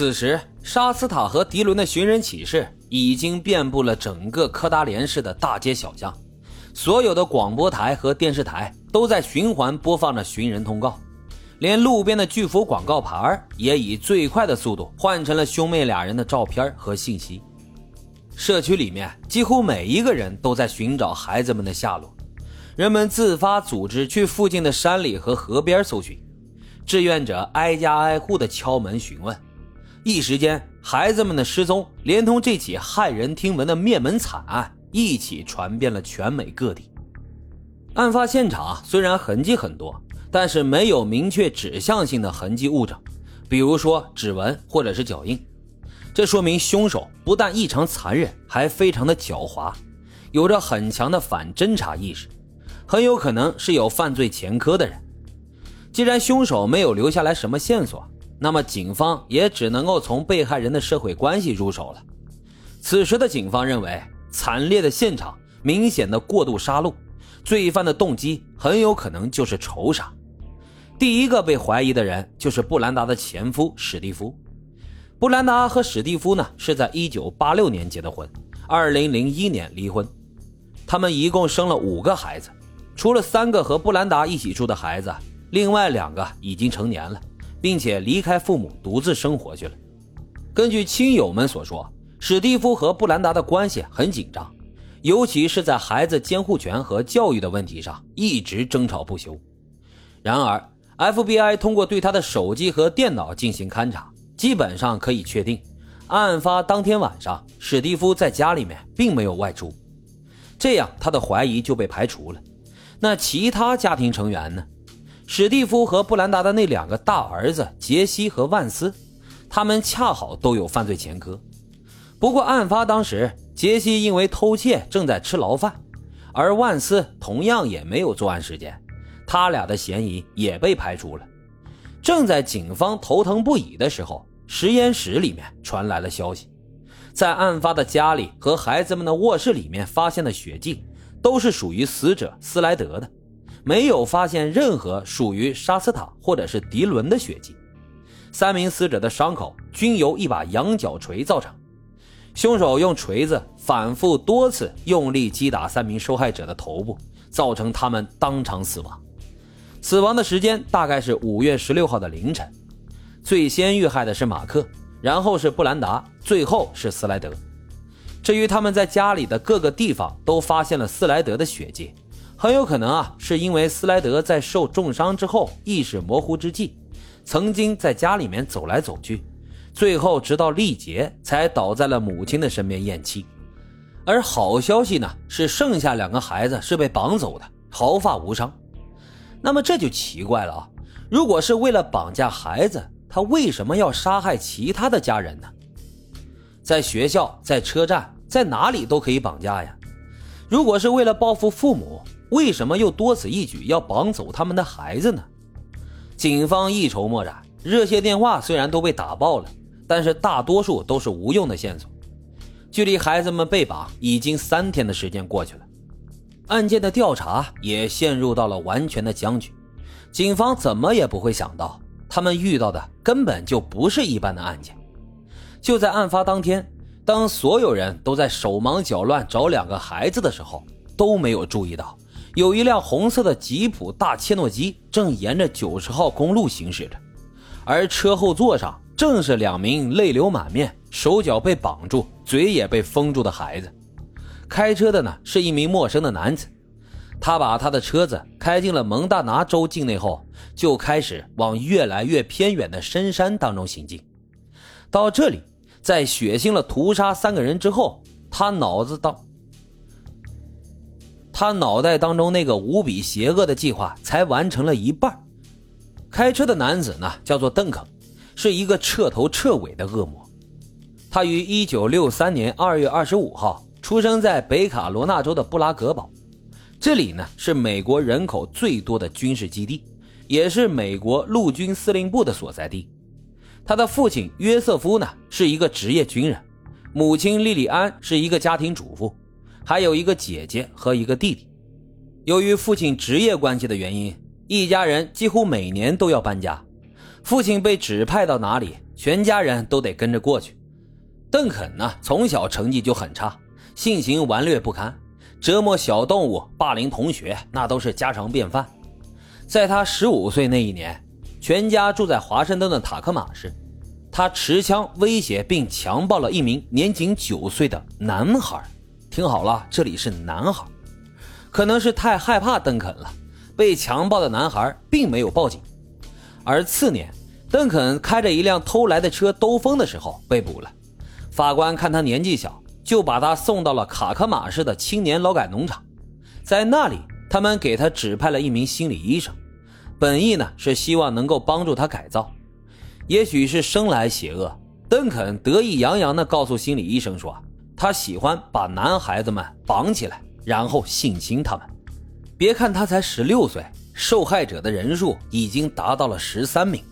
此时，沙斯塔和迪伦的寻人启事已经遍布了整个科达连市的大街小巷，所有的广播台和电视台都在循环播放着寻人通告，连路边的巨幅广告牌也以最快的速度换成了兄妹俩人的照片和信息。社区里面几乎每一个人都在寻找孩子们的下落，人们自发组织去附近的山里和河边搜寻，志愿者挨家挨户的敲门询问。一时间，孩子们的失踪连同这起骇人听闻的灭门惨案一起传遍了全美各地。案发现场虽然痕迹很多，但是没有明确指向性的痕迹物证，比如说指纹或者是脚印。这说明凶手不但异常残忍，还非常的狡猾，有着很强的反侦查意识，很有可能是有犯罪前科的人。既然凶手没有留下来什么线索。那么，警方也只能够从被害人的社会关系入手了。此时的警方认为，惨烈的现场、明显的过度杀戮，罪犯的动机很有可能就是仇杀。第一个被怀疑的人就是布兰达的前夫史蒂夫。布兰达和史蒂夫呢是在1986年结的婚，2001年离婚。他们一共生了五个孩子，除了三个和布兰达一起住的孩子，另外两个已经成年了。并且离开父母独自生活去了。根据亲友们所说，史蒂夫和布兰达的关系很紧张，尤其是在孩子监护权和教育的问题上一直争吵不休。然而，FBI 通过对他的手机和电脑进行勘查，基本上可以确定，案发当天晚上史蒂夫在家里面并没有外出，这样他的怀疑就被排除了。那其他家庭成员呢？史蒂夫和布兰达的那两个大儿子杰西和万斯，他们恰好都有犯罪前科。不过案发当时，杰西因为偷窃正在吃牢饭，而万斯同样也没有作案时间，他俩的嫌疑也被排除了。正在警方头疼不已的时候，实验室里面传来了消息，在案发的家里和孩子们的卧室里面发现的血迹，都是属于死者斯莱德的。没有发现任何属于沙斯塔或者是迪伦的血迹，三名死者的伤口均由一把羊角锤造成。凶手用锤子反复多次用力击打三名受害者的头部，造成他们当场死亡。死亡的时间大概是五月十六号的凌晨。最先遇害的是马克，然后是布兰达，最后是斯莱德。至于他们在家里的各个地方都发现了斯莱德的血迹。很有可能啊，是因为斯莱德在受重伤之后意识模糊之际，曾经在家里面走来走去，最后直到力竭才倒在了母亲的身边咽气。而好消息呢，是剩下两个孩子是被绑走的，毫发无伤。那么这就奇怪了啊，如果是为了绑架孩子，他为什么要杀害其他的家人呢？在学校、在车站、在哪里都可以绑架呀。如果是为了报复父母。为什么又多此一举要绑走他们的孩子呢？警方一筹莫展，热线电话虽然都被打爆了，但是大多数都是无用的线索。距离孩子们被绑已经三天的时间过去了，案件的调查也陷入到了完全的僵局。警方怎么也不会想到，他们遇到的根本就不是一般的案件。就在案发当天，当所有人都在手忙脚乱找两个孩子的时候，都没有注意到。有一辆红色的吉普大切诺基正沿着九十号公路行驶着，而车后座上正是两名泪流满面、手脚被绑住、嘴也被封住的孩子。开车的呢是一名陌生的男子，他把他的车子开进了蒙大拿州境内后，就开始往越来越偏远的深山当中行进。到这里，在血腥了屠杀三个人之后，他脑子当。他脑袋当中那个无比邪恶的计划才完成了一半。开车的男子呢，叫做邓肯，是一个彻头彻尾的恶魔。他于1963年2月25号出生在北卡罗纳州的布拉格堡，这里呢是美国人口最多的军事基地，也是美国陆军司令部的所在地。他的父亲约瑟夫呢是一个职业军人，母亲莉莉安是一个家庭主妇。还有一个姐姐和一个弟弟。由于父亲职业关系的原因，一家人几乎每年都要搬家。父亲被指派到哪里，全家人都得跟着过去。邓肯呢，从小成绩就很差，性情顽劣不堪，折磨小动物、霸凌同学，那都是家常便饭。在他十五岁那一年，全家住在华盛顿的塔克马市，他持枪威胁并强暴了一名年仅九岁的男孩。听好了，这里是男孩。可能是太害怕邓肯了，被强暴的男孩并没有报警。而次年，邓肯开着一辆偷来的车兜风的时候被捕了。法官看他年纪小，就把他送到了卡克马市的青年劳改农场，在那里，他们给他指派了一名心理医生，本意呢是希望能够帮助他改造。也许是生来邪恶，邓肯得意洋洋地告诉心理医生说，他喜欢把男孩子们绑起来，然后性侵他们。别看他才十六岁，受害者的人数已经达到了十三名。